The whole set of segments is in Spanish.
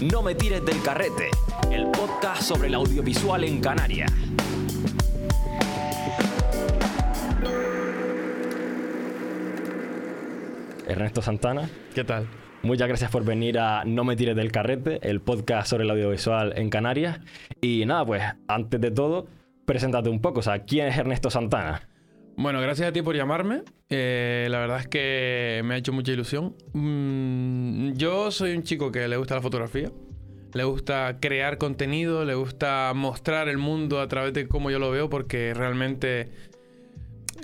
No me tires del carrete, el podcast sobre el audiovisual en Canarias. Ernesto Santana, ¿Qué tal? muchas gracias por venir a No me tires del carrete, el podcast sobre el audiovisual en Canarias. Y nada, pues antes de todo, preséntate un poco, o sea, ¿quién es Ernesto Santana? Bueno, gracias a ti por llamarme. Eh, la verdad es que me ha hecho mucha ilusión. Mm, yo soy un chico que le gusta la fotografía, le gusta crear contenido, le gusta mostrar el mundo a través de cómo yo lo veo, porque realmente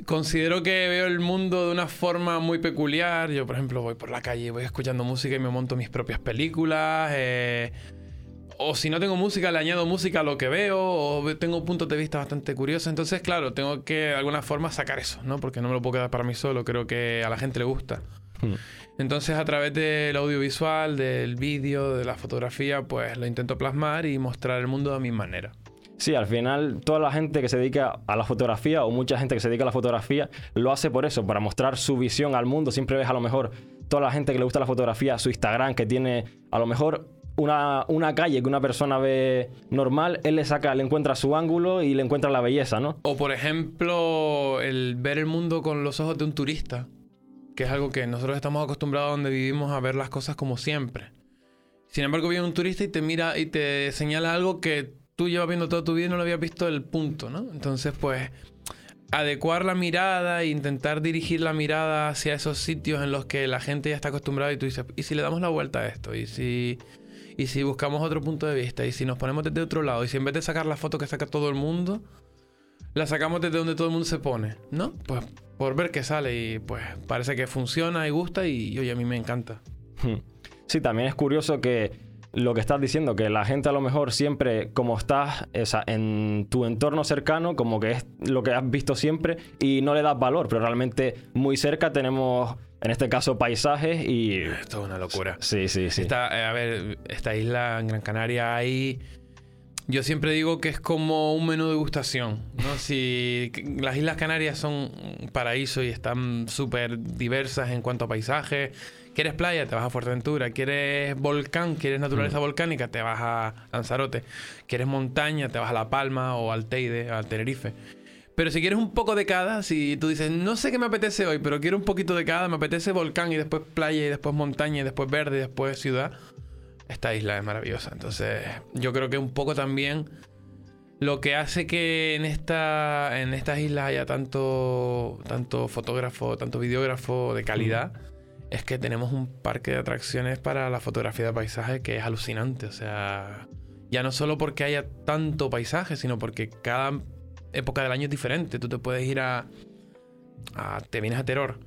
considero que veo el mundo de una forma muy peculiar. Yo, por ejemplo, voy por la calle, voy escuchando música y me monto mis propias películas. eh, o si no tengo música, le añado música a lo que veo, o tengo puntos de vista bastante curiosos. Entonces, claro, tengo que de alguna forma sacar eso, ¿no? Porque no me lo puedo quedar para mí solo, creo que a la gente le gusta. Hmm. Entonces, a través del audiovisual, del vídeo, de la fotografía, pues lo intento plasmar y mostrar el mundo de mi manera. Sí, al final toda la gente que se dedica a la fotografía o mucha gente que se dedica a la fotografía lo hace por eso, para mostrar su visión al mundo. Siempre ves a lo mejor toda la gente que le gusta la fotografía, su Instagram, que tiene a lo mejor una, una calle que una persona ve normal, él le saca, le encuentra su ángulo y le encuentra la belleza, ¿no? O, por ejemplo, el ver el mundo con los ojos de un turista, que es algo que nosotros estamos acostumbrados donde vivimos a ver las cosas como siempre. Sin embargo, viene un turista y te mira y te señala algo que tú llevas viendo toda tu vida y no lo habías visto el punto, ¿no? Entonces, pues, adecuar la mirada e intentar dirigir la mirada hacia esos sitios en los que la gente ya está acostumbrada y tú dices, ¿y si le damos la vuelta a esto? ¿Y si, y si buscamos otro punto de vista? ¿Y si nos ponemos desde otro lado? ¿Y si en vez de sacar la foto que saca todo el mundo, la sacamos desde donde todo el mundo se pone? ¿No? Pues por ver qué sale y pues parece que funciona y gusta y, oye, a mí me encanta. Hmm. Sí, también es curioso que lo que estás diciendo, que la gente a lo mejor siempre, como estás o sea, en tu entorno cercano, como que es lo que has visto siempre y no le das valor, pero realmente muy cerca tenemos, en este caso, paisajes y... Esto es una locura. Sí, sí, sí. Esta, eh, a ver, esta isla en Gran Canaria hay... Yo siempre digo que es como un menú de degustación, ¿no? Si las Islas Canarias son un paraíso y están súper diversas en cuanto a paisajes. ¿Quieres playa? Te vas a Fuerteventura. ¿Quieres volcán? ¿Quieres naturaleza volcánica? Te vas a Lanzarote. ¿Quieres montaña? Te vas a La Palma o al Teide, al Tenerife. Pero si quieres un poco de cada, si tú dices, no sé qué me apetece hoy, pero quiero un poquito de cada, me apetece volcán y después playa y después montaña y después verde y después ciudad, esta isla es maravillosa. Entonces, yo creo que un poco también lo que hace que en, esta, en estas islas haya tanto, tanto fotógrafo, tanto videógrafo de calidad, es que tenemos un parque de atracciones para la fotografía de paisaje que es alucinante. O sea, ya no solo porque haya tanto paisaje, sino porque cada época del año es diferente. Tú te puedes ir a. a te vienes a Terror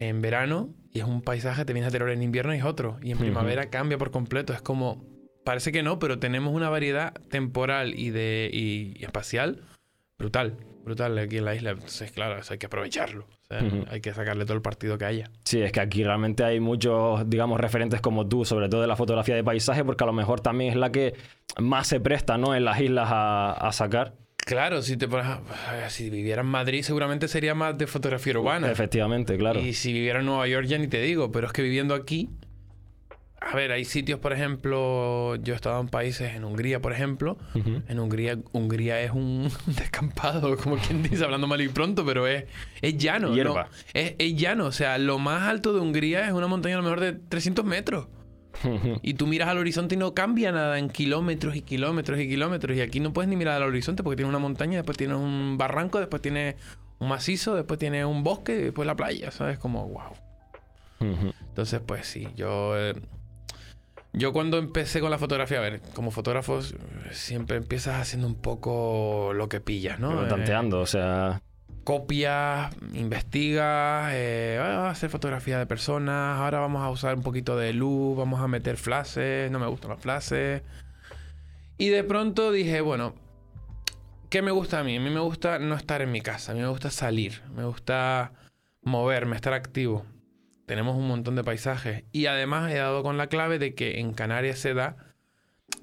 en verano y es un paisaje, te vienes a Terror en invierno y es otro. Y en primavera cambia por completo. Es como. Parece que no, pero tenemos una variedad temporal y, de, y, y espacial brutal. Brutal aquí en la isla. Entonces, claro, eso hay que aprovecharlo. O sea. Hay que sacarle todo el partido que haya. Sí, es que aquí realmente hay muchos, digamos, referentes como tú, sobre todo de la fotografía de paisaje, porque a lo mejor también es la que más se presta, ¿no? En las islas a, a sacar. Claro, si te pones a- si viviera en Madrid seguramente sería más de fotografía urbana. Efectivamente, claro. Y si viviera en Nueva York ya ni te digo, pero es que viviendo aquí, a ver, hay sitios, por ejemplo, yo he estado en países, en Hungría, por ejemplo. En Hungría, Hungría es un descampado, como quien dice, hablando mal y pronto, pero es, es llano. ¿no? Hierba. Es, es llano, o sea, lo más alto de Hungría es una montaña a lo mejor de 300 metros. Y tú miras al horizonte y no cambia nada en kilómetros y kilómetros y kilómetros. Y aquí no puedes ni mirar al horizonte porque tienes una montaña, después tienes un barranco, después tienes un macizo, después tienes un bosque y después la playa, ¿sabes? Como, wow. Entonces, pues sí, yo... eh, yo cuando empecé con la fotografía, a ver, como fotógrafo eh, siempre empiezas haciendo un poco lo que pillas, ¿no? Pero Eh, tanteando, o sea... copias, investigas, eh, a hacer fotografía de personas, ahora vamos a usar un poquito de luz, vamos a meter flashes, no me gustan los flashes. Y de pronto dije, bueno, ¿qué me gusta a mí? A mí me gusta no estar en mi casa, a mí me gusta salir, me gusta moverme, estar activo. Tenemos un montón de paisajes y además he dado con la clave de que en Canarias se da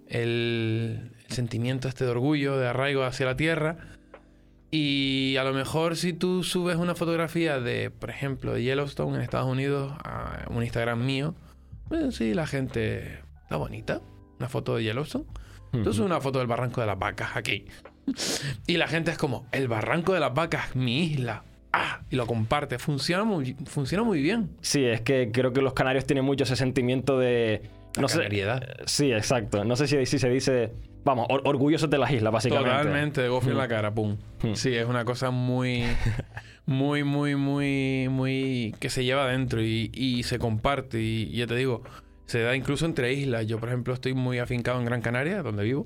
el, el sentimiento este de orgullo, de arraigo hacia la tierra. Y a lo mejor si tú subes una fotografía de, por ejemplo, de Yellowstone en Estados Unidos a un Instagram mío, pues sí, la gente está bonita. una foto de Yellowstone. Entonces una foto del barranco de las vacas aquí. Y la gente es como, el barranco de las vacas, mi isla. Ah, y lo comparte. Funciona muy, funciona muy bien. Sí, es que creo que los canarios tienen mucho ese sentimiento de... No sé, sí, exacto. No sé si, si se dice, vamos, or- orgullosos de las islas, básicamente. Totalmente, de gofio en Mm. la cara, pum. Sí, es una cosa muy, muy, muy, muy, muy que se lleva adentro y, y se comparte. Y ya te digo, se da incluso entre islas. Yo, por ejemplo, estoy muy afincado en Gran Canaria, donde vivo,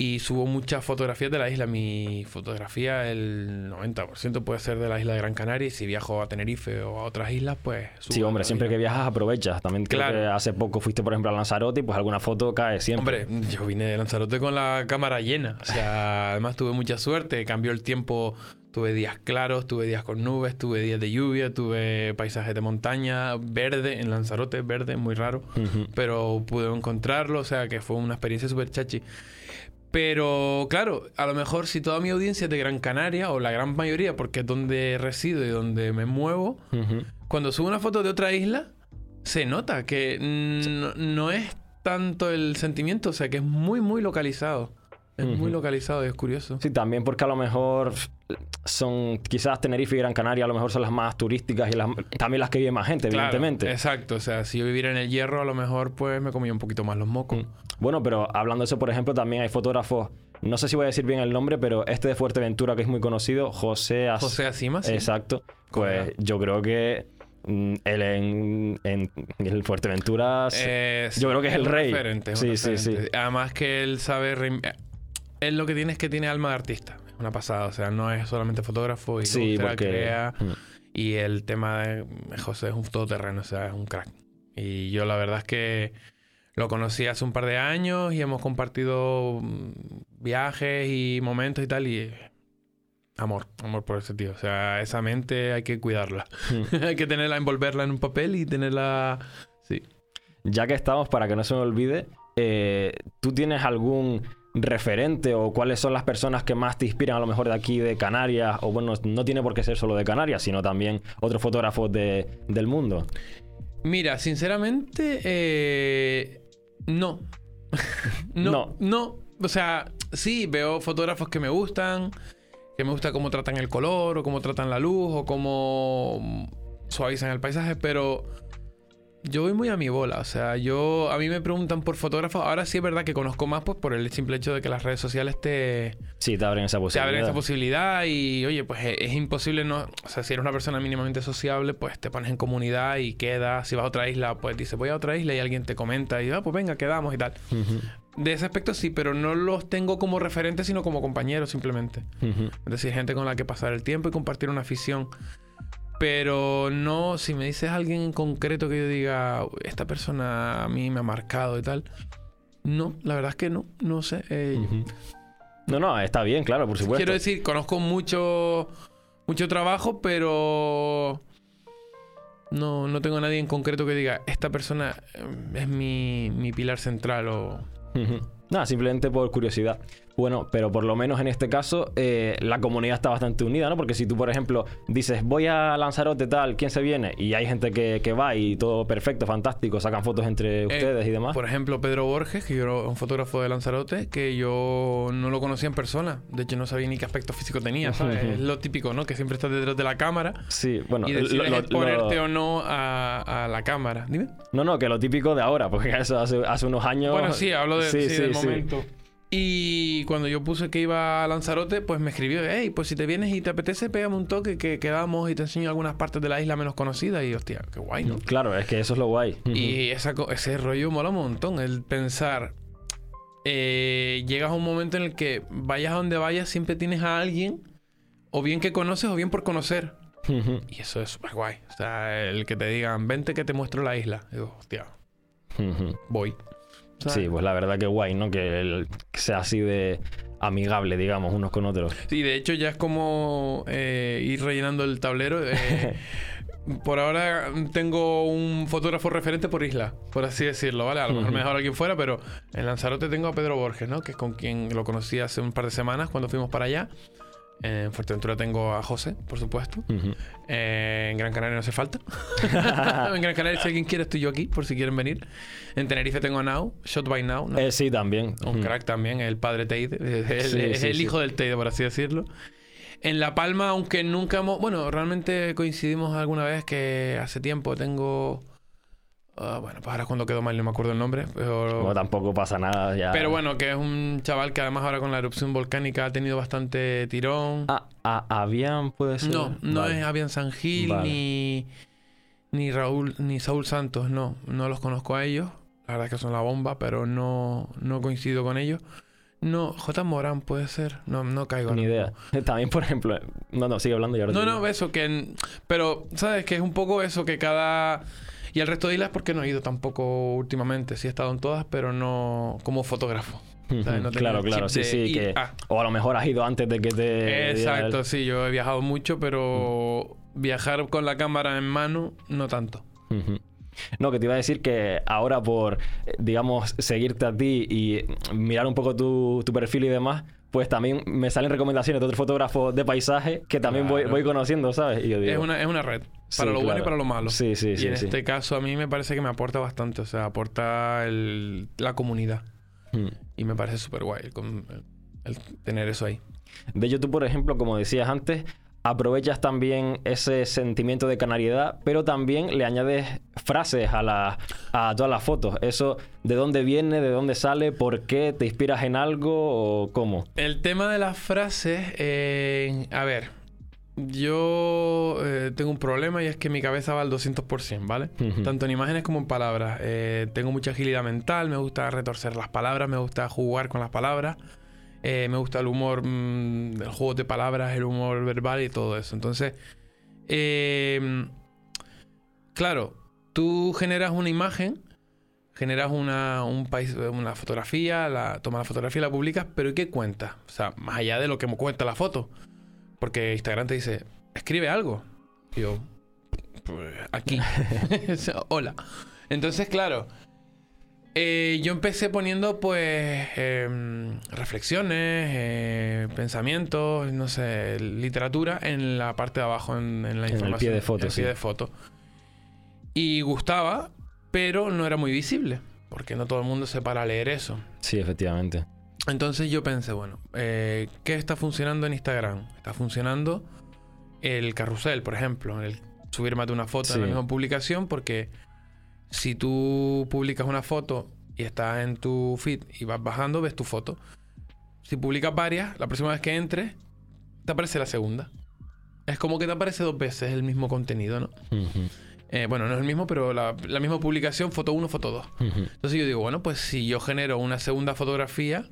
y subo muchas fotografías de la isla. Mi fotografía, el 90% puede ser de la isla de Gran Canaria. Y si viajo a Tenerife o a otras islas, pues subo Sí, hombre, siempre isla. que viajas aprovechas. También creo Claro. que hace poco fuiste, por ejemplo, a Lanzarote y pues alguna foto cae siempre. Hombre, yo vine de Lanzarote con la cámara llena. O sea, además tuve mucha suerte. Cambió el tiempo. Tuve días claros, tuve días con nubes, tuve días de lluvia, tuve paisajes de montaña, verde en Lanzarote, verde, muy raro. Ujú. Pero pude encontrarlo, o sea que fue una experiencia súper chachi. Pero claro, a lo mejor si toda mi audiencia es de Gran Canaria, o la gran mayoría, porque es donde resido y donde me muevo, cuando subo una foto de otra isla, se nota que no, no es tanto el sentimiento, o sea, que es muy, muy localizado. Es muy localizado y es curioso. Sí, también porque a lo mejor son, quizás Tenerife y Gran Canaria a lo mejor son las más turísticas y las, también las que vive más gente, Claro, evidentemente. exacto, o sea, si yo viviera en el hierro, a lo mejor pues me comía un poquito más los mocos. Mm. Bueno, pero hablando de eso, por ejemplo, también hay fotógrafos, no sé si voy a decir bien el nombre, pero este de Fuerteventura que es muy conocido, José As- José Acima, sí. Exacto. Pues yo creo que mm, él en, en, en Fuerteventura... Es- Yo creo que es el rey. referente, Sí, sí, sí. Además que él sabe... eh, Él lo que tiene es que tiene alma de artista. Es una pasada. O sea, no es solamente fotógrafo y Sí, porque... crea. Mm. Y el tema de José es un todoterreno, o sea, es un crack. Y yo la verdad es que lo conocí hace un par de años y hemos compartido mm, viajes y momentos y tal. Y eh, amor, amor por ese tío. O sea, esa mente hay que cuidarla. hay que tenerla, envolverla en un papel y tenerla... Sí. Ya que estamos, para que no se me olvide, eh, ¿tú tienes algún referente o cuáles son las personas que más te inspiran a lo mejor de aquí de Canarias? O bueno, no tiene por qué ser solo de Canarias, sino también otros fotógrafos de- del mundo. Mira, sinceramente, eh, no. no. No. No. O sea, sí, veo fotógrafos que me gustan, que me gusta cómo tratan el color, o cómo tratan la luz, o cómo suavizan el paisaje, pero yo voy muy a mi bola. O sea, yo, a mí me preguntan por fotógrafos. Ahora sí es verdad que conozco más, pues por el simple hecho de que las redes sociales te, Sí, te abren esa te posibilidad. abren esa posibilidad y, oye, pues es, es imposible no... O sea, si eres una persona mínimamente sociable, pues te pones en comunidad y quedas. Si vas a otra isla, pues dices, voy a otra isla y alguien te comenta y, ah, pues venga, quedamos y tal. Ujú, De ese aspecto sí, pero no los tengo como referentes, sino como compañeros simplemente. ujú. Es decir, gente con la que pasar el tiempo y compartir una afición. Pero no, si me dices alguien en concreto que yo diga, esta persona a mí me ha marcado y tal. No, la verdad es que no, no sé. Eh. No, no, está bien, claro, por supuesto. Quiero decir, conozco mucho, mucho trabajo, pero no, no tengo a nadie en concreto que diga, esta persona eh, es mi, mi pilar central o... Nada, simplemente por curiosidad. Bueno, pero por lo menos en este caso eh, la comunidad está bastante unida, ¿no? Porque si tú, por ejemplo, dices, voy a Lanzarote tal, ¿quién se viene? Y hay gente que, que va y todo perfecto, fantástico, sacan fotos entre ustedes y demás. Por ejemplo, Pedro Borges, que yo era un fotógrafo de Lanzarote, que yo no lo conocía en persona. De hecho, no sabía ni qué aspecto físico tenía, ¿sabes? es lo típico, ¿no? Que siempre estás detrás de la cámara. Sí, bueno, y decides lo- lo- o no a, a la cámara. Dime. no, no, que lo típico de ahora, porque eso hace, hace unos años. Bueno, sí, hablo de, Sí, sí, sí, del sí. momento. Y cuando yo puse que iba a Lanzarote, pues me escribió, hey, pues si te vienes y te apetece, pégame un toque que quedamos y te enseño algunas partes de la isla menos conocidas. Y hostia, qué guay, ¿no? Claro, es que eso es lo guay. Y esa, ese rollo mola un montón. El pensar, eh, llegas a un momento en el que vayas a donde vayas, siempre tienes a alguien, o bien que conoces o bien por conocer. Y eso es súper guay. O sea, el que te digan, vente que te muestro la isla. Digo, hostia, voy. ¿Sabes? Sí, pues la verdad que guay, ¿no? Que, el- que sea así de amigable, digamos, unos con otros. Sí, de hecho ya es como eh, ir rellenando el tablero. eh, por ahora tengo un fotógrafo referente por isla, por así decirlo, ¿vale? A lo mejor Ujú. mejor alguien fuera, pero en Lanzarote tengo a Pedro Borges, ¿no? Que es con quien lo conocí hace un par de semanas cuando fuimos para allá. En Fuerteventura tengo a José, por supuesto. Eh, en Gran Canaria no hace falta. en Gran Canaria, si alguien quiere, estoy yo aquí, por si quieren venir. En Tenerife tengo a Now, Shot by Now. ¿no? Eh, sí, también. Un crack también, el padre Teide. Es el, Sí, es sí, el sí. hijo del Teide, por así decirlo. En La Palma, aunque nunca hemos. Bueno, realmente coincidimos alguna vez que hace tiempo tengo. Ah, bueno, pues ahora cuando quedó mal no me acuerdo el nombre. Pero, No, tampoco pasa nada ya. pero bueno, que es un chaval que además ahora con la erupción volcánica ha tenido bastante tirón. Ah, ah, Avian puede ser. no, no Vale. es Avian San Gil Vale. ni. Ni Raúl, ni Saúl Santos, no. No los conozco a ellos. La verdad es que son la bomba, pero no, no coincido con ellos. No, J. Morán puede ser. No, no caigo. Ni idea. También, por ejemplo. No, no, sigue hablando y ahora No, no, digo. eso que... Pero, ¿sabes? Que es un poco eso que cada... Y el resto de islas porque no he ido tampoco últimamente. Sí he estado en todas, pero no como fotógrafo. No claro, claro, sí, sí. Que, a- O a lo mejor has ido antes de que te. Exacto, sí. Yo he viajado mucho, pero viajar con la cámara en mano, no tanto. No, que te iba a decir que ahora por, eh, digamos, seguirte a ti y mirar un poco tu, tu perfil y demás, pues también me salen recomendaciones de otros fotógrafos de paisaje que también voy, Claro. voy conociendo, ¿sabes? Y yo digo, Es una, es una red. Sí, Para lo bueno y para lo malo. Sí, sí, y sí, en sí. este caso a mí me parece que me aporta bastante. O sea, aporta el- la comunidad. mm. Y me parece súper guay el tener eso ahí. De hecho, tú, por ejemplo, como decías antes, aprovechas también ese sentimiento de canariedad, pero también le añades frases a, la, a todas las fotos. Eso, ¿de dónde viene? ¿De dónde sale? ¿Por qué? ¿Te inspiras en algo o cómo? El tema de las frases, eh, a ver, yo eh, tengo un problema y es que mi cabeza va al 200%, ¿vale? Tanto en imágenes como en palabras. Eh, tengo mucha agilidad mental, me gusta retorcer las palabras, me gusta jugar con las palabras, eh, me gusta el humor, mm, el juego de palabras, el humor verbal y todo eso. Entonces, eh, claro, tú generas una imagen generas una, un país, una fotografía, la, tomas la fotografía y la publicas, pero ¿y qué cuenta? O sea, más allá de lo que me cuenta la foto. Porque Instagram te dice, escribe algo. Y yo, pues aquí. Hola. Entonces, claro, eh, yo empecé poniendo pues em, reflexiones, eh, pensamientos, no sé, literatura en la parte de abajo, en, en la En el información. pie de foto, el sí. pie de foto. Y gustaba, pero no era muy visible, porque no todo el mundo se para a leer eso. Sí, efectivamente. Entonces yo pensé, bueno, eh, ¿qué está funcionando en Instagram? Está funcionando el carrusel, por ejemplo, el subir más de una foto en la Sí. misma publicación, porque si tú publicas una foto y está en tu feed y vas bajando, ves tu foto. Si publicas varias, la próxima vez que entres, te aparece la segunda. Es como que te aparece dos veces el mismo contenido, ¿no? Eh, bueno, no es el mismo, pero la, la misma publicación, foto 1, foto 2. ujú. Entonces yo digo, bueno, pues si yo genero una segunda fotografía,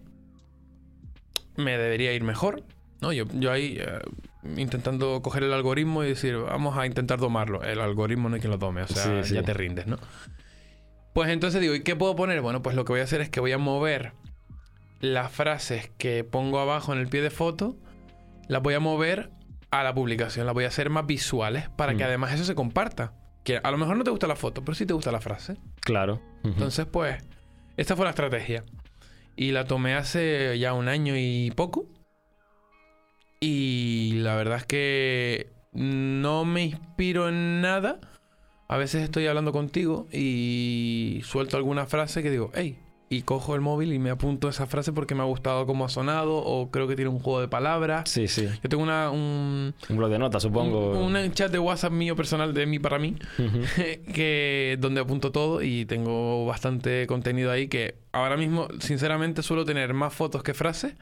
me debería ir mejor. ¿No? Yo, yo ahí eh, intentando coger el algoritmo y decir, vamos a intentar domarlo. El algoritmo no hay quien lo tome, o sea, Sí, sí. ya te rindes, ¿no? Pues entonces digo, ¿y qué puedo poner? Bueno, pues lo que voy a hacer es que voy a mover las frases que pongo abajo en el pie de foto, las voy a mover a la publicación, las voy a hacer más visuales para que Mm. además eso se comparta. Que a lo mejor no te gusta la foto, pero sí te gusta la frase. Claro. Entonces, pues, esta fue la estrategia. Y la tomé hace ya un año y poco. Y la verdad es que no me inspiro en nada. A veces estoy hablando contigo y suelto alguna frase que digo, hey, y cojo el móvil y me apunto esa frase porque me ha gustado cómo ha sonado o creo que tiene un juego de palabras. Sí, sí. Yo tengo una, un, Un blog de notas, supongo. un, un chat de WhatsApp mío personal de mí para mí que donde apunto todo y tengo bastante contenido ahí que ahora mismo sinceramente suelo tener más fotos que frases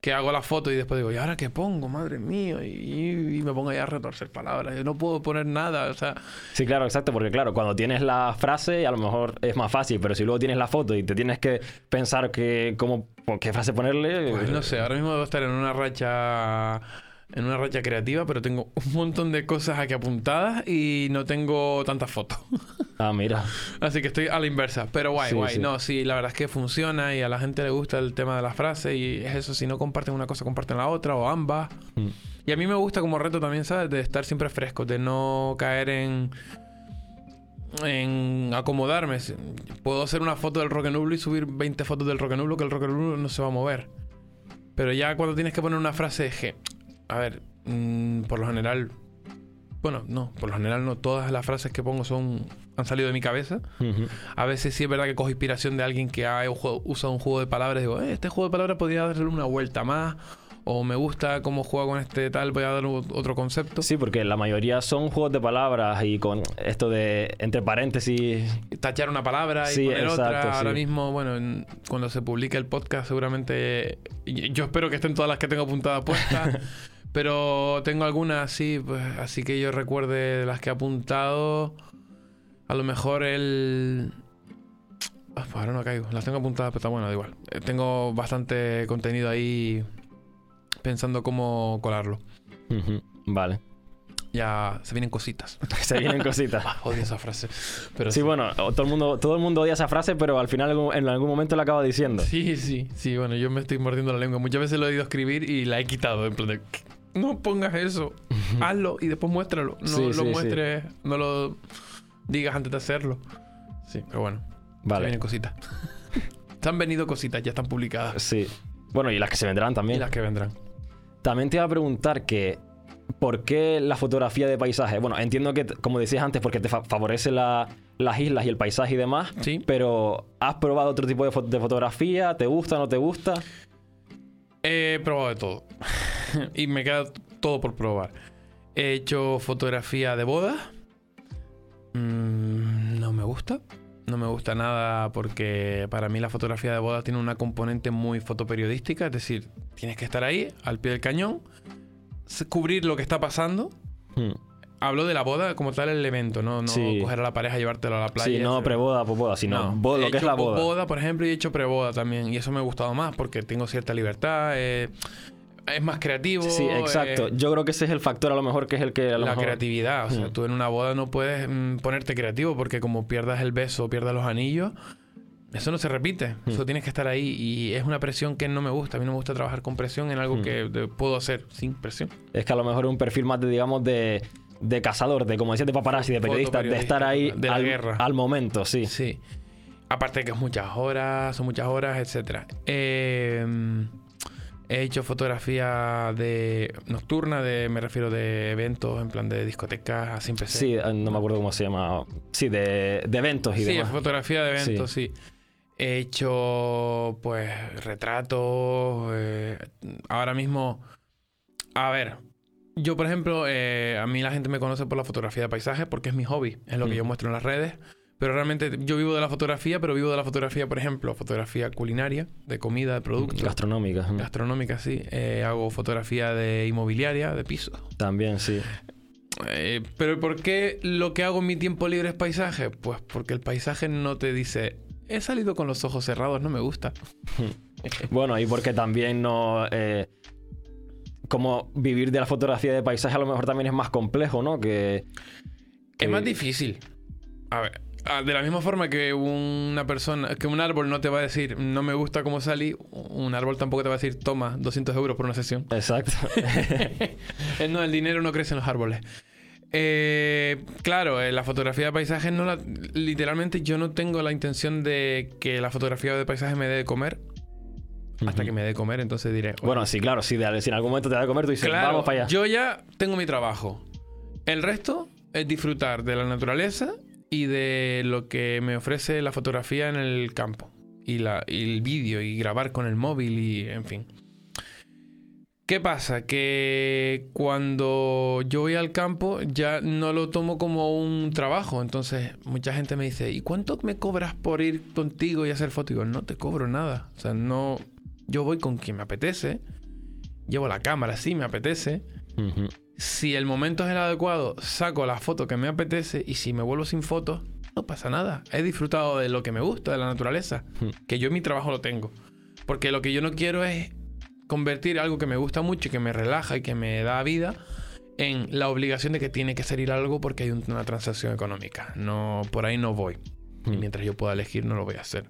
que hago la foto y después digo, ¿y ahora qué pongo? Madre mía, y, y me pongo ahí a retorcer palabras. Yo no puedo poner nada, o sea, Sí, claro, exacto, porque claro, cuando tienes la frase a lo mejor es más fácil, pero si luego tienes la foto y te tienes que pensar que, cómo, qué frase ponerle... pues eh, no sé, ahora mismo debo estar en una racha en una racha creativa, pero tengo un montón de cosas aquí apuntadas y no tengo tantas fotos. Ah, mira. Así que estoy a la inversa. Pero guay, Sí, guay. sí. No, sí, la verdad es que funciona y a la gente le gusta el tema de las frases. Y es eso, si no comparten una cosa, comparten la otra o ambas. Mm. Y a mí me gusta como reto también, ¿sabes? De estar siempre fresco, de no caer en. en acomodarme. Puedo hacer una foto del rock roll y subir 20 fotos del rock roll, que el rock roll no se va a mover. Pero ya cuando tienes que poner una frase es que a ver, mm, por lo general, bueno, no, por lo general no, todas las frases que pongo son han salido de mi cabeza. Ujú. A veces sí es verdad que cojo inspiración de alguien que ha usado un juego de palabras y digo, "Eh, este juego de palabras podría darle una vuelta más. O me gusta cómo juega con este tal, voy a dar otro concepto. Sí, porque la mayoría son juegos de palabras y con esto de entre paréntesis. Tachar una palabra y Sí, poner otra. exacto, Ahora sí. mismo, bueno, en- cuando se publique el podcast, seguramente. Yo espero que estén todas las que tengo apuntadas puestas. pero tengo algunas así, pues, así que yo recuerde de las que he apuntado. A lo mejor el. Ah, pues ahora no caigo. Las tengo apuntadas, pero está bueno, da igual. Eh, Tengo bastante contenido ahí pensando cómo colarlo. Vale. Ya se vienen cositas. Se vienen cositas. Odio esa frase. Pero Sí, bueno, todo el mundo, todo el mundo odia esa frase, pero al final en algún momento la acaba diciendo. Sí, sí, sí, bueno, yo me estoy mordiendo la lengua. Muchas veces lo he ido a escribir y la he quitado. En plan de, no pongas eso, hazlo y después muéstralo. No Sí, lo sí, sí. muestres, no lo digas antes de hacerlo. Sí, pero bueno, Vale. vienen cositas. se han venido cositas, ya están publicadas. Sí. Bueno, y las que se vendrán Y también. las que vendrán. También te iba a preguntar que ¿por qué la fotografía de paisaje? Bueno, entiendo que, como decías antes, porque te fa- favorece la- las islas y el paisaje y demás. Sí. Pero ¿has probado otro tipo de, fo- de fotografía? ¿Te gusta, no te gusta? He probado de todo. y me queda todo por probar. He hecho fotografía de boda. Mm, no me gusta. No me gusta nada porque para mí la fotografía de boda tiene una componente muy fotoperiodística. Es decir, tienes que estar ahí, al pie del cañón, cubrir lo que está pasando. Hmm. Hablo de la boda como tal, el evento, no, no Sí. coger a la pareja y llevártelo a la playa. Sí, no preboda, boda, sino no, bo- lo he que es la boda. boda, por ejemplo, y he hecho preboda también. Y eso me ha gustado más porque tengo cierta libertad. eh, es más creativo. Sí, exacto. eh, Yo creo que ese es el factor a lo mejor que es el que a lo la mejor... creatividad. O sea, Mm. tú en una boda no puedes mm, ponerte creativo porque como pierdas el beso o pierdas los anillos, eso no se repite. Mm. Eso tienes que estar ahí. Y es una presión que no me gusta. A mí no me gusta trabajar con presión en algo que puedo hacer sin presión. Es que a lo mejor es un perfil más de, digamos, de, de cazador, de como decías, de paparazzi, de periodista, de estar ahí de la al, guerra. al momento, sí. Sí. Aparte de que es muchas horas, son muchas horas, etcétera. Eh, he hecho fotografía de nocturna, de, me refiero de eventos, en plan de discotecas, así empecé. Sí, eh, no me acuerdo cómo se llama. Sí, de, de eventos y Sí, demás. fotografía de eventos, sí. He hecho, pues, retratos. eh, ahora mismo, a ver, yo, por ejemplo, eh, a mí la gente me conoce por la fotografía de paisajes porque es mi hobby, es lo que Mm. yo muestro en las redes. Pero realmente yo vivo de la fotografía, pero vivo de la fotografía, por ejemplo, fotografía culinaria, de comida, de productos. Gastronómica. Gastronómica, sí. Eh, hago fotografía de inmobiliaria, de pisos. También, sí. Eh, pero ¿por qué lo que hago en mi tiempo libre es paisaje? Pues porque el paisaje no te dice, he salido con los ojos cerrados, no me gusta. Bueno, y porque también no. eh, como vivir de la fotografía de paisaje a lo mejor también es más complejo, ¿no? Que. que- Es más difícil. A ver, ah, de la misma forma que una persona, que un árbol no te va a decir, no me gusta cómo salí, un árbol tampoco te va a decir, toma 200 euros por una sesión. Exacto. Eh, no, el dinero no crece en los árboles. Eh, claro, eh, la fotografía de paisajes no la, literalmente yo no tengo la intención de que la fotografía de paisaje me dé de comer hasta que me dé de comer, entonces diré. "Oye, bueno, sí, claro. De- si en algún momento te da de comer, tú dices, claro, vamos para allá. yo ya tengo mi trabajo. El resto es disfrutar de la naturaleza y de lo que me ofrece la fotografía en el campo y, la, el vídeo y grabar con el móvil y en fin. ¿Qué pasa? Que cuando yo voy al campo ya no lo tomo como un trabajo. Entonces mucha gente me dice, ¿y cuánto me cobras por ir contigo y hacer fotos? Y digo, no te cobro nada. O sea, no... Yo voy con quien me apetece. Llevo la cámara, sí, me apetece. Ujú. Si el momento es el adecuado, saco la foto que me apetece y si me vuelvo sin fotos, no pasa nada. He disfrutado de lo que me gusta, de la naturaleza, Hmm. que yo en mi trabajo lo tengo. Porque lo que yo no quiero es convertir algo que me gusta mucho y que me relaja y que me da vida en la obligación de que tiene que salir algo porque hay un- una transacción económica. No, por ahí no voy. Y Hmm. mientras yo pueda elegir, no lo voy a hacer.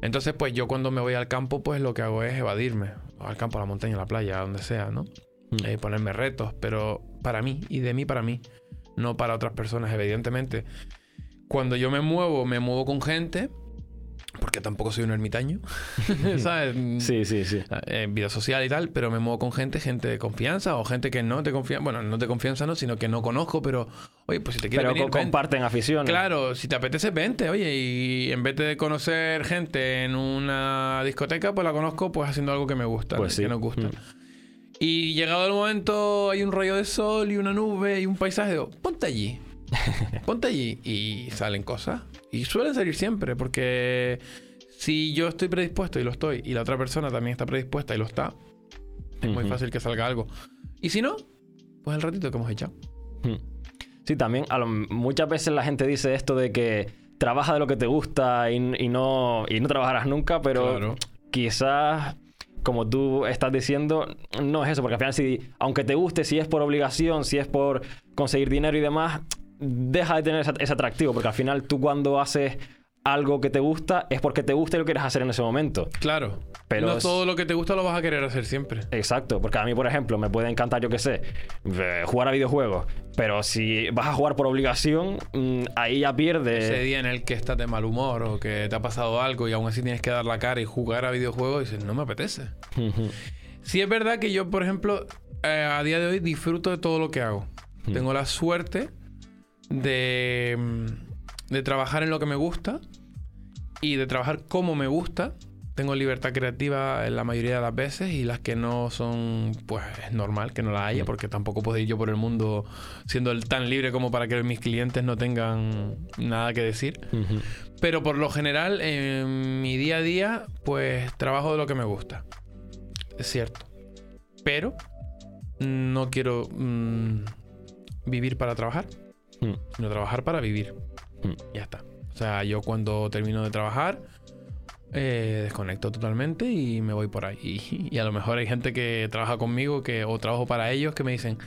Entonces, pues yo cuando me voy al campo, pues lo que hago es evadirme. Al campo, a la montaña, a la playa, a donde sea, ¿no? Eh, ponerme retos, pero para mí y de mí para mí, no para otras personas, evidentemente. Cuando yo me muevo, me muevo con gente porque tampoco soy un ermitaño, ¿sabes? Sí, sí, sí. Eh, vida social y tal, pero me muevo con gente, gente de confianza o gente que no te confía, bueno, no te confianza, no, sino que no conozco, pero oye, pues si te quieres Pero venir, co- ven. comparten aficiones. Claro, si te apetece, vente, oye, y en vez de conocer gente en una discoteca, pues la conozco pues haciendo algo que me gusta, Pues sí. que nos gusta. Mm. Y llegado el momento, hay un rayo de sol y una nube y un paisaje, ponte allí. ponte allí. Y salen cosas. Y suelen salir siempre, porque si yo estoy predispuesto y lo estoy, y la otra persona también está predispuesta y lo está, es muy Ujú. fácil que salga algo. Y si no, pues el ratito que hemos echado. Sí, también a lo- muchas veces la gente dice esto de que trabaja de lo que te gusta y, y no, y no trabajarás nunca, pero Claro. quizás, como tú estás diciendo, no es eso, porque al final, si, aunque te guste, si es por obligación, si es por conseguir dinero y demás, deja de tener ese, ese atractivo, porque al final tú cuando haces algo que te gusta es porque te gusta y lo quieres hacer en ese momento. Claro. Pero no es- todo lo que te gusta lo vas a querer hacer siempre. Exacto, porque a mí, por ejemplo, me puede encantar, yo qué sé, eh, jugar a videojuegos, pero si vas a jugar por obligación, mm, ahí ya Ese pierde. día en el que estás de mal humor o que te ha pasado algo y aún así tienes que dar la cara y jugar a videojuegos y dices, no me apetece. Sí es verdad que yo, por ejemplo, eh, a día de hoy disfruto de todo lo que hago. Tengo la suerte de, mm, de trabajar en lo que me gusta y de trabajar como me gusta. Tengo libertad creativa en la mayoría de las veces y las que no son, pues es normal que no la haya porque tampoco puedo ir yo por el mundo siendo tan libre como para que mis clientes no tengan nada que decir. Pero por lo general, en mi día a día, pues trabajo de lo que me gusta. Es cierto. Pero no quiero mm, vivir para trabajar, Mm. sino trabajar para vivir. Mm. Ya está. O sea, yo cuando termino de trabajar, eh, desconecto totalmente y me voy por ahí. Y, y a lo mejor hay gente que trabaja conmigo que, o trabajo para ellos que me dicen,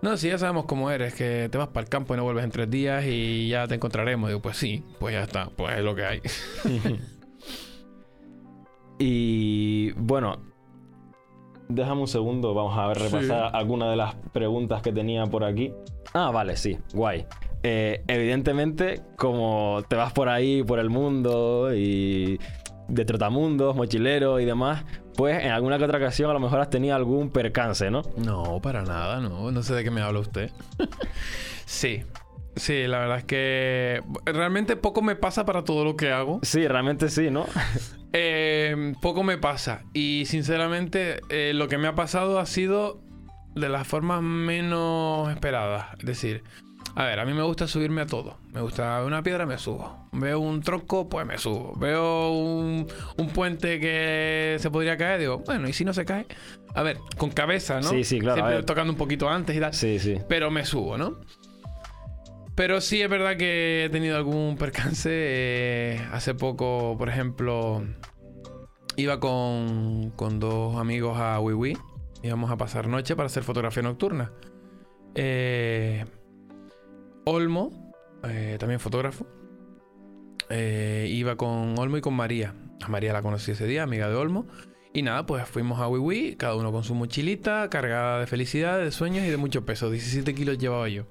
no, si ya sabemos cómo eres, que te vas para el campo y no vuelves en tres días y ya te encontraremos. Digo, pues sí, pues ya está, pues es lo que hay. Y bueno, déjame un segundo, vamos a ver, Sí. repasar algunas de las preguntas que tenía por aquí. Ah, vale, sí, guay. Eh, evidentemente, como te vas por ahí, por el mundo y de trotamundos, mochilero y demás, pues en alguna que otra ocasión a lo mejor has tenido algún percance, ¿no? No, para nada, no. No sé de qué me habla usted. sí. Sí, la verdad es que realmente poco me pasa para todo lo que hago. Sí, realmente sí, ¿no? Eh, poco me pasa. Y sinceramente, eh, lo que me ha pasado ha sido de las formas menos esperadas. Es decir, a ver, a mí me gusta subirme a todo. Me gusta una piedra, me subo. Veo un tronco, pues me subo. Veo un, un puente que se podría caer, digo, bueno, ¿y si no se cae? A ver, con cabeza, ¿no? Sí, sí, claro, Siempre tocando un poquito antes y tal. Sí, sí. Pero me subo, ¿no? Pero sí es verdad que he tenido algún percance. eh, hace poco, por ejemplo, iba con, con dos amigos a Wiwi. Íbamos a pasar noche para hacer fotografía nocturna. Eh, Olmo, eh, también fotógrafo. eh, iba con Olmo y con María. A María la conocí ese día, amiga de Olmo. Y nada, pues fuimos a Wiwi, cada uno con su mochilita, cargada de felicidad, de sueños y de mucho peso. 17 kilos llevaba yo.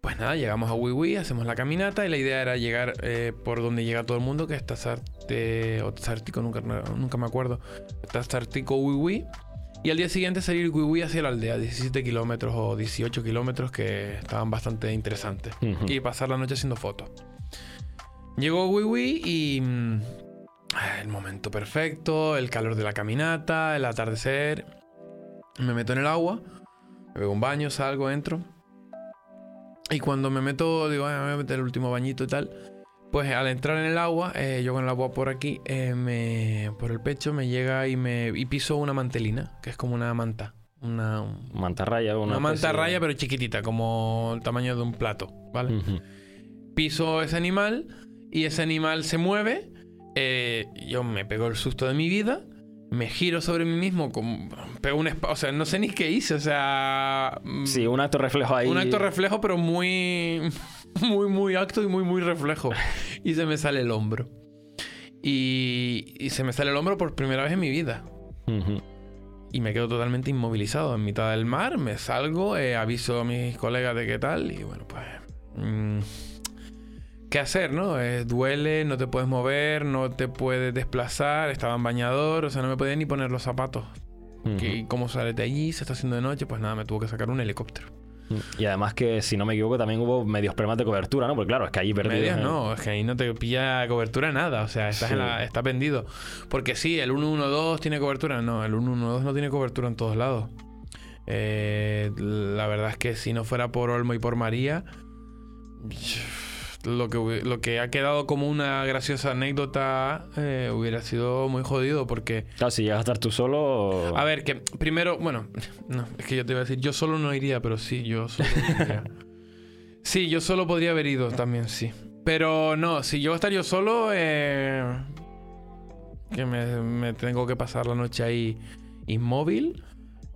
Pues nada, llegamos a Wiwi, hacemos la caminata y la idea era llegar eh, por donde llega todo el mundo, que es Tazarte o Tazartico, nunca, nunca me acuerdo. Tazartico Wiwi. Y al día siguiente salir Wiwi hacia la aldea, 17 kilómetros o 18 kilómetros que estaban bastante interesantes. Y pasar la noche haciendo fotos. Llegó Wiwi y... mm, el momento perfecto, el calor de la caminata, el atardecer. Me meto en el agua, me pego un baño, salgo, entro. Y cuando me meto, digo, "Ah, me voy a meter el último bañito y tal. Pues al entrar en el agua, eh, yo con el agua por aquí, eh, me, por el pecho, me llega y me y piso una mantelina, que es como una manta. Una, un- Mantarraya, una, una manta especie de- raya, pero chiquitita, como el tamaño de un plato, ¿vale? Piso ese animal y ese animal se mueve. eh, yo me pego el susto de mi vida. Me giro sobre mí mismo. Como, pego un O sea, no sé ni qué hice. O sea. mm, Sí, un acto reflejo ahí. Un acto reflejo, pero muy. Muy, muy acto y muy, muy reflejo. Y se me sale el hombro. Y, y se me sale el hombro por primera vez en mi vida. Ujú. Y me quedo totalmente inmovilizado en mitad del mar. Me salgo, eh, aviso a mis colegas de qué tal. Y bueno, pues. mm, ¿qué hacer, no? Eh, duele, no te puedes mover, no te puedes desplazar, estaba en bañador, o sea, no me podía ni poner los zapatos. Ujú. ¿Y cómo sales de allí? Se está haciendo de noche, pues nada, me tuvo que sacar un helicóptero. Y además que, si no me equivoco, también hubo medios problemas de cobertura, ¿no? Porque claro, es que allí perdidos Medias en- no, es que ahí no te pilla cobertura nada, o sea, estás, Sí. en la, estás vendido. Porque sí, el 112 tiene cobertura, no, el 112 no tiene cobertura en todos lados. Eh, la verdad es que si no fuera por Olmo y por María, lo que, lo que ha quedado como una graciosa anécdota eh, hubiera sido muy jodido porque... Claro, si llegas a estar tú solo... A ver, que primero, bueno, no, es que yo te iba a decir, yo solo no iría, pero sí, yo solo iría. sí, yo solo podría haber ido también, sí. Pero no, si yo voy a estar yo solo, eh, que me, me tengo que pasar la noche ahí inmóvil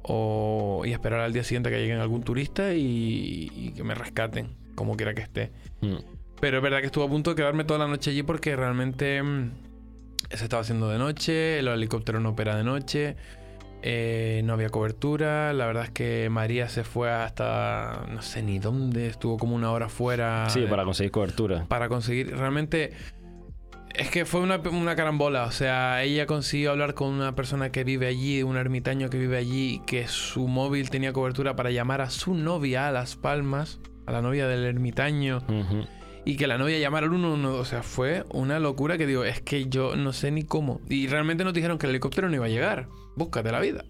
o, y esperar al día siguiente que lleguen algún turista y, y que me rescaten, como quiera que esté. Mm. Pero es verdad que estuve a punto de quedarme toda la noche allí porque realmente mm, se estaba haciendo de noche, el helicóptero no opera de noche, eh, no había cobertura. La verdad es que María se fue hasta no sé ni dónde, estuvo como una hora fuera. Sí, para conseguir cobertura. para conseguir. Realmente. Es que fue una, una carambola. O sea, ella consiguió hablar con una persona que vive allí, un ermitaño que vive allí, que su móvil tenía cobertura para llamar a su novia a Las Palmas, a la novia del ermitaño Ujú. Y que la novia llamara al 112. O sea, fue una locura que digo, es que yo no sé ni cómo. Y realmente nos dijeron que el helicóptero no iba a llegar. Búscate la vida.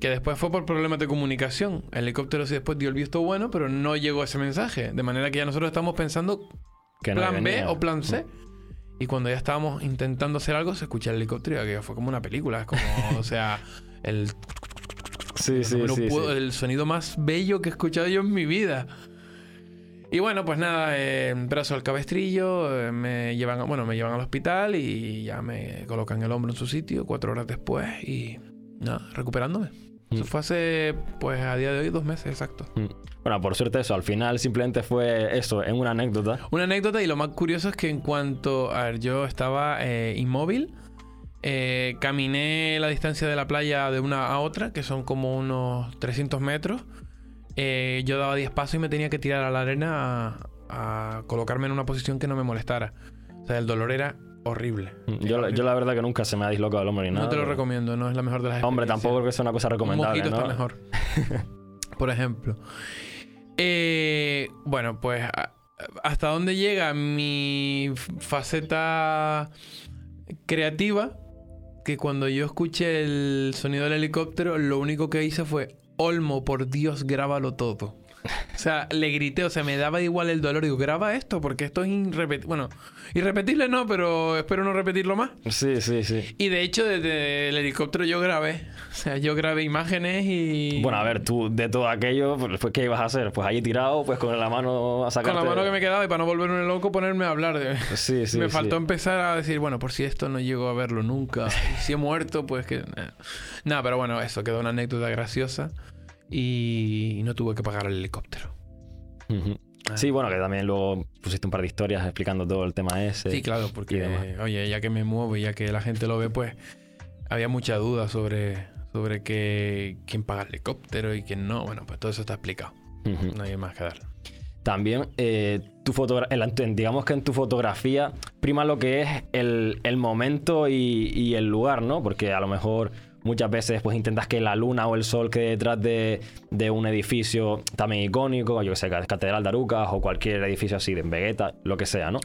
Que después fue por problemas de comunicación. El helicóptero sí después dio el visto bueno, pero no llegó ese mensaje. De manera que ya nosotros estamos pensando Que no plan B o plan C. Y cuando ya estábamos intentando hacer algo, se escucha el helicóptero aquello fue como una película. Es como, o sea, el, Sí, sí, no me lo sí, puedo- sí. el sonido más bello que he escuchado yo en mi vida. Y bueno, pues nada, eh, brazo al cabestrillo, eh, me llevan, bueno, me llevan al hospital y ya me colocan el hombro en su sitio cuatro horas después y nada, recuperándome. Eso Mm. fue hace, pues a día de hoy, dos meses exacto. Mm. Bueno, por suerte eso, al final simplemente fue eso, en una anécdota. Una anécdota y lo más curioso es que en cuanto, a ver, yo estaba eh, inmóvil, eh, caminé la distancia de la playa de una a otra, que son como unos 300 metros. Eh, yo daba 10 pasos y me tenía que tirar a la arena a, a colocarme en una posición que no me molestara. O sea, el dolor era horrible. Mm, Yo, la- yo la verdad que nunca se me ha dislocado el hombro ni nada. no te lo pero- recomiendo, no es la mejor de las Hombre, tampoco creo que sea una cosa Un recomendable, mojito ¿no? está mejor. Por ejemplo. Eh, bueno, pues hasta dónde llega mi faceta creativa. Que cuando yo escuché el sonido del helicóptero, lo único que hice fue, Olmo, por Dios, grábalo todo. O sea, le grité, o sea, me daba igual el dolor. Digo, graba esto, porque esto es irrepetible. Bueno, irrepetible no, pero espero no repetirlo más. Sí, sí, sí. Y de hecho, desde el helicóptero yo grabé. O sea, yo grabé imágenes y. Bueno, a ver, tú de todo aquello, pues, ¿qué ibas a hacer? Pues allí tirado, pues con la mano a Con sacarte... la mano que me quedaba y para no volverme loco, ponerme a hablar. De... Sí, sí, me sí. faltó empezar a decir, bueno, por si esto no llego a verlo nunca. si he muerto, pues que. Nada, pero bueno, eso quedó una anécdota graciosa. Y no tuve que pagar el helicóptero. Ujú. Sí, bueno, que también luego pusiste un par de historias explicando todo el tema ese. Sí, claro, porque, oye, ya que me muevo y ya que la gente lo ve, pues había mucha duda sobre, sobre que, quién paga el helicóptero y quién no. Bueno, pues todo eso está explicado. No hay más que dar. También, eh, tu digamos que en tu fotografía prima lo que es el, el momento y, y el lugar, ¿no? Porque a lo mejor muchas veces pues intentas que la luna o el sol quede detrás de, de un edificio también icónico, yo que sé, Catedral de Arucas o cualquier edificio así de Vegeta, lo que sea, ¿no?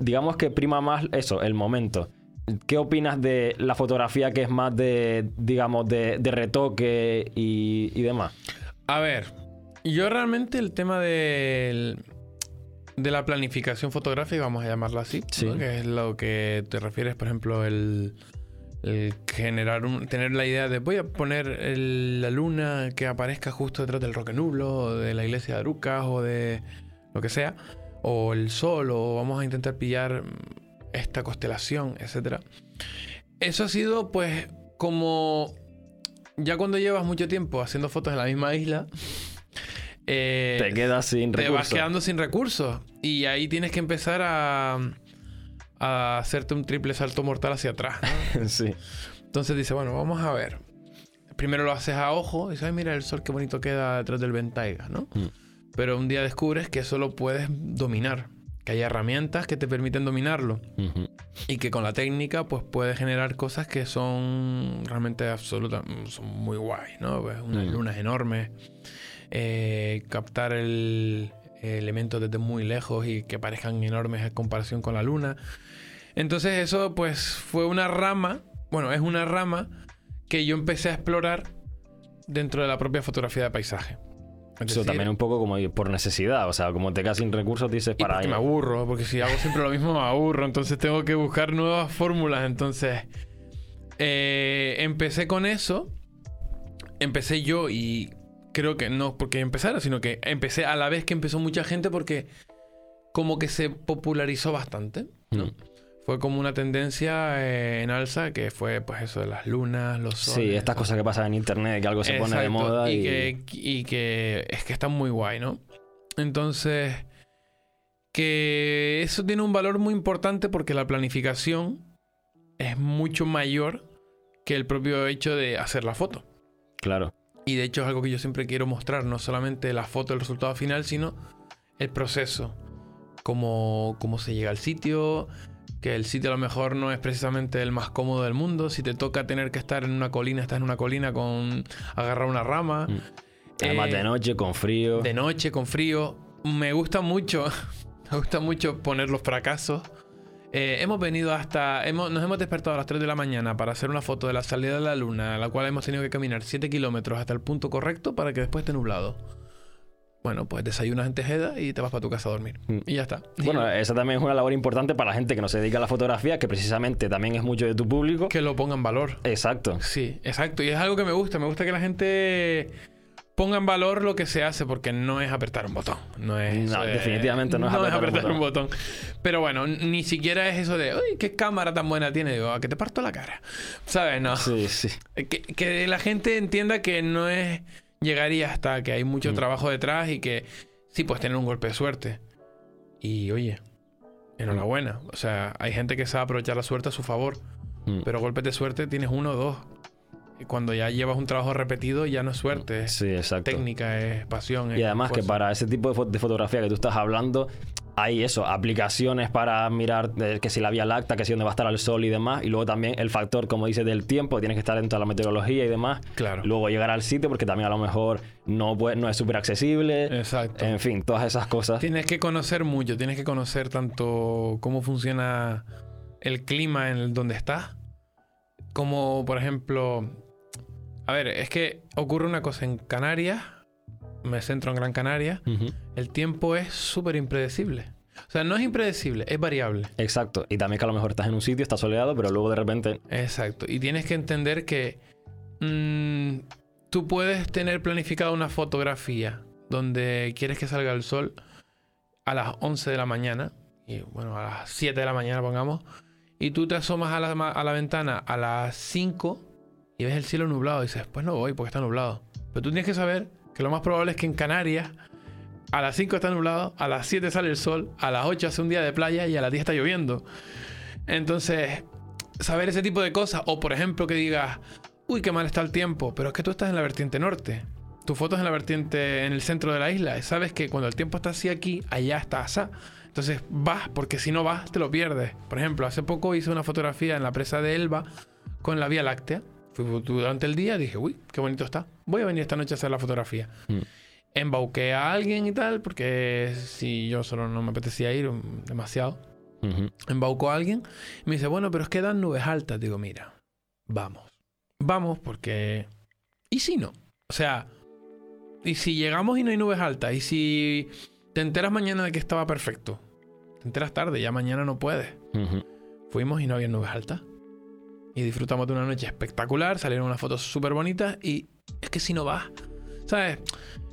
Digamos que prima más eso, el momento. ¿Qué opinas de la fotografía que es más de, digamos, de, de retoque y, y demás? A ver, yo realmente el tema del- de la planificación fotográfica, vamos a llamarla así, Sí. ¿no? que es lo que te refieres, por ejemplo, el, el generar un, tener la idea de voy a poner el- la luna que aparezca justo detrás del roque nublo, o de la iglesia de Arucas, o de lo que sea, o el sol, o vamos a intentar pillar esta constelación, etcétera. Eso ha sido, pues, como ya cuando llevas mucho tiempo haciendo fotos en la misma isla, eh, Te quedas sin te vas recursos. quedando sin recursos. Y ahí tienes que empezar a, a hacerte un triple salto mortal hacia atrás. ¿no? sí. Entonces dice, bueno, vamos a ver. Primero lo haces a ojo y dices, "Ay, mira el sol qué bonito queda detrás del Ventaiga, ¿no? Mm. Pero un día descubres que eso lo puedes dominar. que hay herramientas que te permiten dominarlo y que con la técnica pues puedes generar cosas que son realmente absolutas, son muy guay, ¿no? Pues unas Mm. lunas enormes, eh, captar el elemento desde muy lejos y que parezcan enormes en comparación con la luna. Entonces eso pues fue una rama, bueno, es una rama que yo empecé a explorar dentro de la propia fotografía de paisaje. Es Eso decir, también un poco como por necesidad, o sea, como te quedas sin recursos, dices para porque me aburro, porque si hago siempre lo mismo me aburro, entonces tengo que buscar nuevas fórmulas. Entonces, eh, empecé con eso, empecé yo y creo que no porque empezara, sino que empecé a la vez que empezó mucha gente porque como que se popularizó bastante. ¿no? Mm. Fue como una tendencia eh, en alza que fue pues eso de las lunas, los soles. Sí, estas cosas que pasan en internet, que algo se pone de moda y, y... que, y que es que está muy guay, ¿no? Entonces, que eso tiene un valor muy importante porque la planificación es mucho mayor que el propio hecho de hacer la foto. Claro. Y de hecho es algo que yo siempre quiero mostrar, no solamente la foto, el resultado final, sino el proceso. Cómo, cómo se llega al sitio, que el sitio a lo mejor no es precisamente el más cómodo del mundo. Si te toca tener que estar en una colina, estás en una colina con agarrar una rama. Mm. Además Eh, de noche, con frío. de noche, con frío. Me gusta mucho, me gusta mucho poner los fracasos. Eh, hemos venido hasta, hemos, nos hemos despertado a las 3 de la mañana para hacer una foto de la salida de la luna, a la cual hemos tenido que caminar 7 kilómetros hasta el punto correcto para que después esté nublado. Bueno, pues desayunas en Tejeda y te vas para tu casa a dormir. Mm. Y ya está. Bueno, esa también es una labor importante para la gente que no se dedica a la fotografía, que precisamente también es mucho de tu público. que lo ponga en valor. Exacto. Sí, exacto. Y es algo que me gusta. Me gusta que la gente ponga en valor lo que se hace porque no es apretar un botón. No es. No, de- definitivamente no es apretar un un botón. Pero bueno, ni siquiera es eso de, uy, qué cámara tan buena tiene. Digo, a que te parto la cara. ¿Sabes? No. Sí, sí. Que, que la gente entienda que no es llegar y hasta que hay mucho Mm. trabajo detrás y que sí puedes tener un golpe de suerte. Y oye, enhorabuena. O sea, hay gente que sabe aprovechar la suerte a su favor. Mm. Pero golpes de suerte tienes uno o dos. Y cuando ya llevas un trabajo repetido, ya no es suerte, es Sí, exacto. técnica, es pasión. Y es además que para ese tipo de, fo- de fotografía que tú estás hablando, hay eso, aplicaciones para mirar eh, que si la Vía Láctea, que si dónde va a estar el sol y demás. Y luego también el factor, como dices, del tiempo, tienes que estar dentro de la meteorología y demás. Claro. Luego llegar al sitio, porque también a lo mejor no, no es súper accesible. Exacto. En fin, todas esas cosas. Tienes que conocer mucho, tienes que conocer tanto cómo funciona el clima en donde estás, como por ejemplo, a ver, es que ocurre una cosa en Canarias, me centro en Gran Canaria, el tiempo es súper impredecible. O sea, no es impredecible, es variable. Exacto. Y también que a lo mejor estás en un sitio, está soleado, pero luego de repente. Exacto. Y tienes que entender que mm, tú puedes tener planificada una fotografía donde quieres que salga el sol a las 11 de la mañana, y bueno, a las 7 de la mañana pongamos, y tú te asomas a la, a la ventana a las 5 y ves el cielo nublado y dices, pues no voy porque está nublado. Pero tú tienes que saber que lo más probable es que en Canarias a las 5 está nublado, a las 7 sale el sol, a las 8 hace un día de playa y a las 10 está lloviendo. Entonces, saber ese tipo de cosas. O por ejemplo que digas, uy, qué mal está el tiempo, pero es que tú estás en la vertiente norte. Tu foto es en la vertiente, en el centro de la isla. Y sabes que cuando el tiempo está así aquí, allá está así. Entonces vas, porque si no vas, te lo pierdes. Por ejemplo, hace poco hice una fotografía en la presa de Elba con la Vía Láctea. Durante el día, dije, uy, qué bonito está. Voy a venir esta noche a hacer la fotografía. Mm. Embauqué a alguien y tal, porque si yo solo no me apetecía ir mm, demasiado Ujú. embaucó a alguien y me dice, bueno, pero es que dan nubes altas. Digo, mira, vamos. Vamos porque... ¿Y si no? O sea, ¿y si llegamos y no hay nubes altas? ¿Y si te enteras mañana de que estaba perfecto? Te enteras tarde, ya mañana no puedes. Fuimos y no había nubes altas. Y disfrutamos de una noche espectacular, salieron unas fotos súper bonitas y es que si no vas, ¿sabes?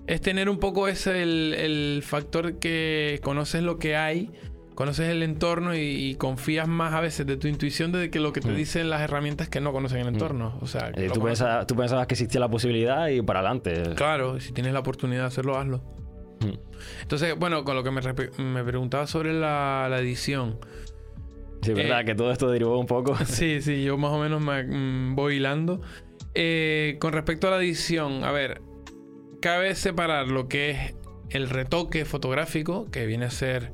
Es tener un poco ese el, el factor que conoces lo que hay, conoces el entorno y, y confías más a veces de tu intuición de que lo que te Mm. dicen las herramientas que no conocen el entorno. O sea, Eh, tú, pensabas, tú pensabas que existía la posibilidad y para adelante. Claro, si tienes la oportunidad de hacerlo, hazlo. Mm. Entonces, bueno, con lo que me, me preguntaba sobre la, la edición. Sí, es verdad Eh, que todo esto derivó un poco. Sí, sí, yo más o menos me mm, voy hilando. Eh, con respecto a la edición, a ver, cabe separar lo que es el retoque fotográfico, que viene a ser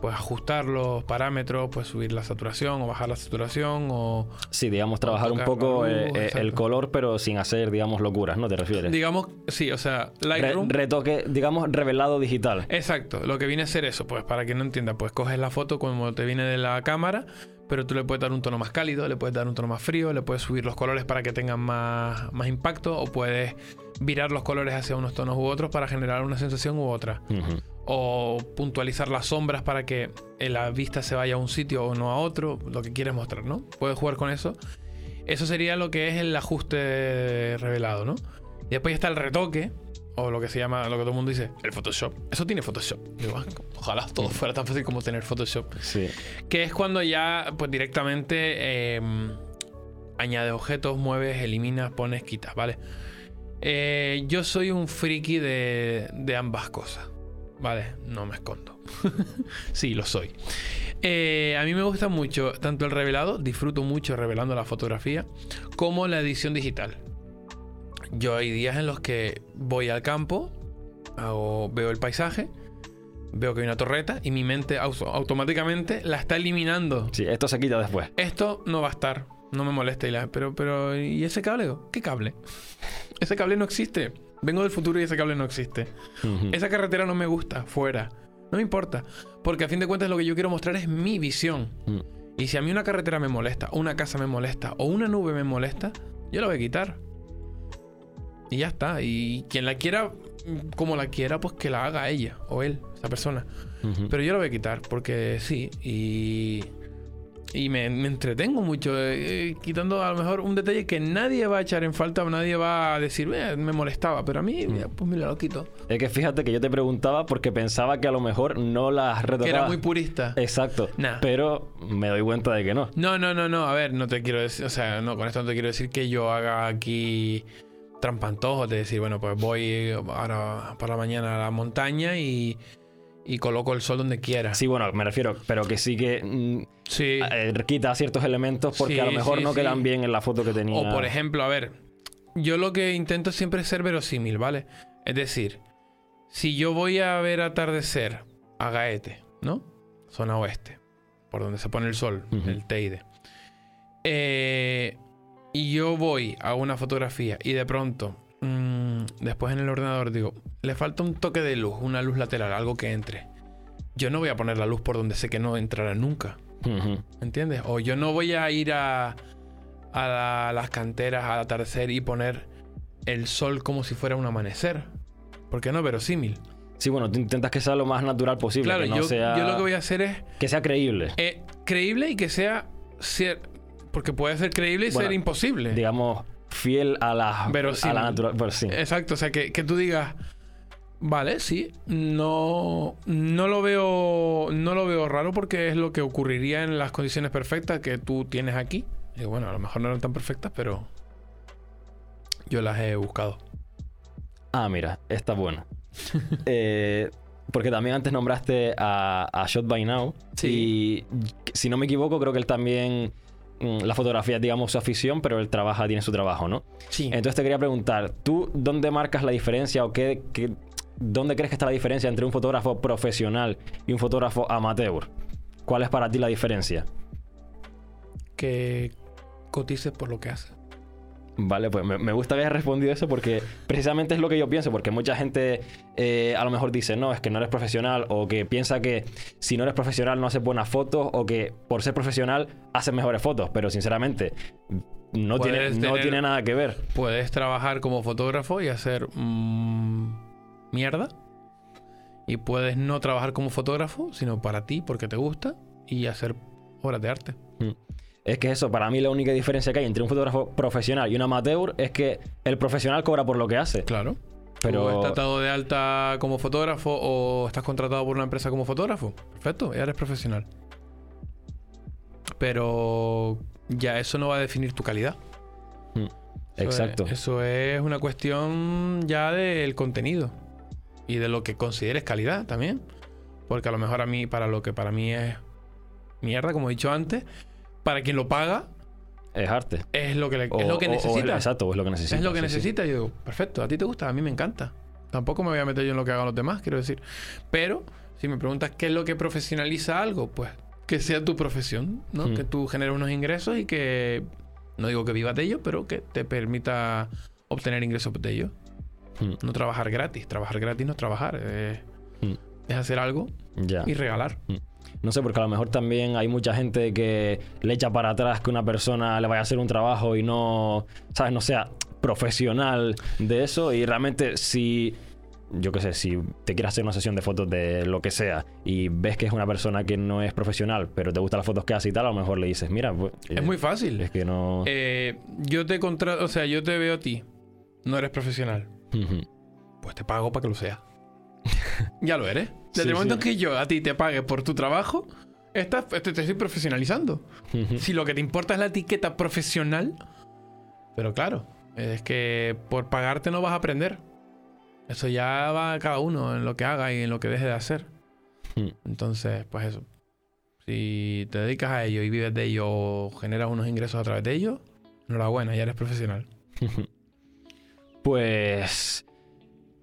puedes ajustar los parámetros, puedes subir la saturación o bajar la saturación o... Sí, digamos, trabajar un poco luz, eh, eh, el color, pero sin hacer, digamos, locuras, ¿no te refieres? Digamos, sí, o sea, Re- Lightroom... retoque, digamos, revelado digital. Exacto, lo que viene a ser eso, pues para que no entienda, pues coges la foto como te viene de la cámara, pero tú le puedes dar un tono más cálido, le puedes dar un tono más frío, le puedes subir los colores para que tengan más, más impacto, o puedes virar los colores hacia unos tonos u otros para generar una sensación u otra. O puntualizar las sombras para que la vista se vaya a un sitio o no a otro, lo que quieres mostrar, ¿no? Puedes jugar con eso. Eso sería lo que es el ajuste revelado, ¿no? Y después está el retoque, o lo que se llama, lo que todo el mundo dice, el Photoshop. Eso tiene Photoshop. Digo, ah, ojalá todo fuera tan fácil como tener Photoshop. Sí. Que es cuando ya, pues directamente eh, añades objetos, mueves, eliminas, pones, quitas, ¿vale? Eh, yo soy un friki de, de ambas cosas, ¿vale? No me escondo. sí, lo soy. Eh, a mí me gusta mucho tanto el revelado, disfruto mucho revelando la fotografía, como la edición digital. Yo hay días en los que voy al campo, hago- veo el paisaje, veo que hay una torreta y mi mente auto- automáticamente la está eliminando. Sí, esto se quita después. Esto no va a estar, no me molesta. Y la- pero, pero, ¿y ese cable? ¿Qué cable? Ese cable no existe. Vengo del futuro y ese cable no existe. Esa carretera no me gusta, fuera. No me importa. Porque a fin de cuentas lo que yo quiero mostrar es mi visión. Mm. Y si a mí una carretera me molesta, o una casa me molesta, o una nube me molesta, yo la voy a quitar. Y ya está. Y quien la quiera, como la quiera, pues que la haga ella o él, esa persona. Pero yo la voy a quitar porque sí. Y, y me, me entretengo mucho eh, eh, quitando a lo mejor un detalle que nadie va a echar en falta o nadie va a decir, "Eh, me molestaba. Pero a mí, mira, pues mira, lo quito. Es que fíjate que yo te preguntaba porque pensaba que a lo mejor no las Que retocaba. era muy purista. Exacto. Nah. Pero me doy cuenta de que no. No, no, no, no. A ver, no te quiero decir, o sea, no, con esto no te quiero decir que yo haga aquí trampantojos de decir, bueno, pues voy ahora para la mañana a la montaña y, y coloco el sol donde quiera. Sí, bueno, me refiero, pero que sí que mm, Sí. eh, quita ciertos elementos porque a lo mejor sí, no quedan bien en la foto que tenía. O por ejemplo, a ver, yo lo que intento siempre es ser verosímil, ¿vale? Es decir, si yo voy a ver atardecer a Gaete, ¿no? Zona oeste, por donde se pone el sol, Ujú. el Teide. Eh, yo voy a una fotografía y de pronto, mm, después en el ordenador digo, le falta un toque de luz, una luz lateral, algo que entre. Yo no voy a poner la luz por donde sé que no entrará nunca. Ujú. ¿Entiendes? O yo no voy a ir a, a la- las canteras al atardecer y poner el sol como si fuera un amanecer. Porque no verosímil. Sí, bueno, tú intentas que sea lo más natural posible. Claro, que no yo, sea... yo lo que voy a hacer es Que sea creíble. eh, creíble y que sea. cier- porque puede ser creíble y Bueno, ser imposible. Digamos, fiel a la, Verosímil. a la natural. Pues sí. Exacto, o sea, que, que tú digas. Vale, sí, no, no lo veo no lo veo raro porque es lo que ocurriría en las condiciones perfectas que tú tienes aquí. Y bueno, a lo mejor no eran tan perfectas, pero yo las he buscado. Ah, mira, está buena. Eh, porque también antes nombraste a, a Shot by Now. Sí. Y si no me equivoco, creo que él también. Mm, La fotografía es, digamos, su afición, pero él trabaja, tiene su trabajo, ¿no? Sí. Entonces te quería preguntar, ¿tú dónde marcas la diferencia o qué, qué- dónde crees que está la diferencia entre un fotógrafo profesional y un fotógrafo amateur? ¿Cuál es para ti la diferencia? que cotices por lo que haces. Vale, pues me, me gusta que hayas respondido eso porque precisamente es lo que yo pienso, porque mucha gente eh, a lo mejor dice, no, es que no eres profesional, o que piensa que si no eres profesional no haces buenas fotos, o que por ser profesional haces mejores fotos, pero sinceramente no, tiene, no tener- tiene nada que ver. Puedes trabajar como fotógrafo y hacer mm, mierda. Y puedes no trabajar como fotógrafo, sino para ti, porque te gusta, y hacer obras de arte. Es que eso, para mí la única diferencia que hay entre un fotógrafo profesional y un amateur es que el profesional cobra por lo que hace. Claro. Pero- Pero... estás dado de alta como fotógrafo o estás contratado por una empresa como fotógrafo. Perfecto, ya eres profesional. Pero ya eso no va a definir tu calidad. Mm, Eso Exacto. es- eso es una cuestión ya del contenido y de lo que consideres calidad también. Porque a lo mejor a mí, para lo que para mí es mierda, como he dicho antes, para quien lo paga Es arte. es lo que, le- O- es lo que o- o- necesita. exacto, es lo que necesita. Es lo que sí, sí. necesita. Yo digo, perfecto, a ti te gusta, a mí me encanta. Tampoco me voy a meter yo en lo que hagan los demás, quiero decir. Pero Si me preguntas qué es lo que profesionaliza algo, pues que sea tu profesión, ¿no? Mm. Que tú generes unos ingresos y que, no digo que vivas de ello, pero que te permita obtener ingresos de ello. Mm, No trabajar gratis. Trabajar gratis no es trabajar. eh, mm, es hacer algo Ya. y regalar. No sé, porque a lo mejor también hay mucha gente que le echa para atrás que una persona le vaya a hacer un trabajo y no, ¿sabes? No sea profesional de eso. Y realmente si, yo qué sé, si te quieres hacer una sesión de fotos de lo que sea y ves que es una persona que no es profesional, pero te gustan las fotos que hace y tal, a lo mejor le dices, mira, pues, Es eh, muy fácil. Es que no... Eh, yo te contrato, o sea, yo te veo a ti. No eres profesional. Pues te pago para que lo seas. ya lo eres. Desde Sí, el momento sí. en que yo a ti te pague por tu trabajo, estás, te, te estoy profesionalizando. Si lo que te importa es la etiqueta profesional, pero claro, es que por pagarte no vas a aprender. Eso ya va a cada uno en lo que haga y en lo que deje de hacer. Entonces, pues eso. Si te dedicas a ello y vives de ello o generas unos ingresos a través de ello, enhorabuena, ya eres profesional. Pues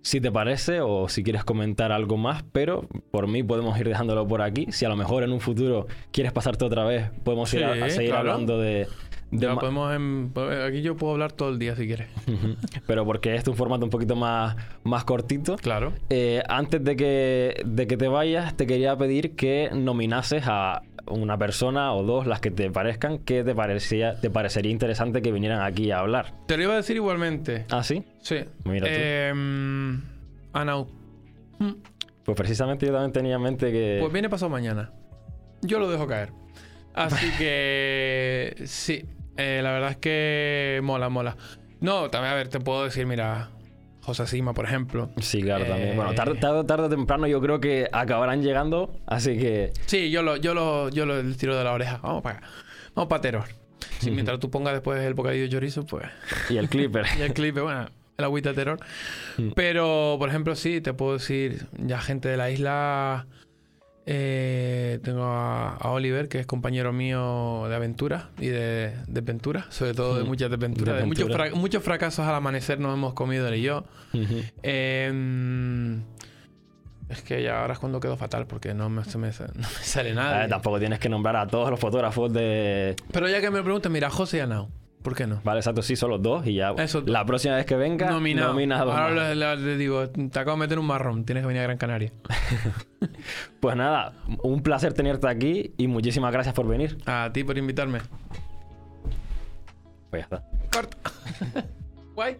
si te parece o si quieres comentar algo más, pero por mí podemos ir dejándolo por aquí. Si a lo mejor en un futuro quieres pasarte otra vez, podemos ir a, seguir claro. hablando de... de Ya ma- podemos em- aquí yo puedo hablar todo el día si quieres. pero porque este es un formato un poquito más, más cortito. Claro. Eh, antes de que, de que te vayas, te quería pedir que nominases a una persona o dos, las que te parezcan, que te, parecía, te parecería interesante que vinieran aquí a hablar. Te lo iba a decir igualmente. ¿Ah, sí? Sí. Mira tú. Em, Anau. Mm. Pues precisamente yo también tenía en mente que... Pues viene pasado mañana. Yo lo dejo caer. Así que sí, eh, la verdad es que mola, mola. No, también, a ver, te puedo decir, mira, José Sima, por ejemplo. Sí, claro, también. Eh, Bueno, tarde, tarde, tarde o temprano yo creo que acabarán llegando, así que... Sí, yo lo, yo lo, yo lo tiro de la oreja. Vamos para acá. Vamos para Terror. Si mientras tú pongas después el bocadillo de chorizo, pues. Y el clipper. Y el clip, bueno, el agüita de terror. Mm. Pero, por ejemplo, sí, te puedo decir, ya gente de la isla. Eh, tengo a, a Oliver, que es compañero mío de aventura y de desventura, sobre todo de Mm. muchas desventuras. De muchos, Desventura. fra- muchos fracasos al amanecer nos hemos comido él y yo. Em, es que ya ahora es cuando quedo fatal porque no me, se me- no me sale nada. Eh, tampoco tienes que nombrar a todos los fotógrafos de... Pero ya que me preguntan, mira, José y Anao, ¿por qué no? Vale, exacto, sí, son los dos y ya Eso- la próxima vez que venga, Nominado. nominado. Ahora le, digo, te acabo de meter un marrón, tienes que venir a Gran Canaria. Pues nada, un placer tenerte aquí y muchísimas gracias por venir. A ti por invitarme. Pues ya está. Corta. Guay.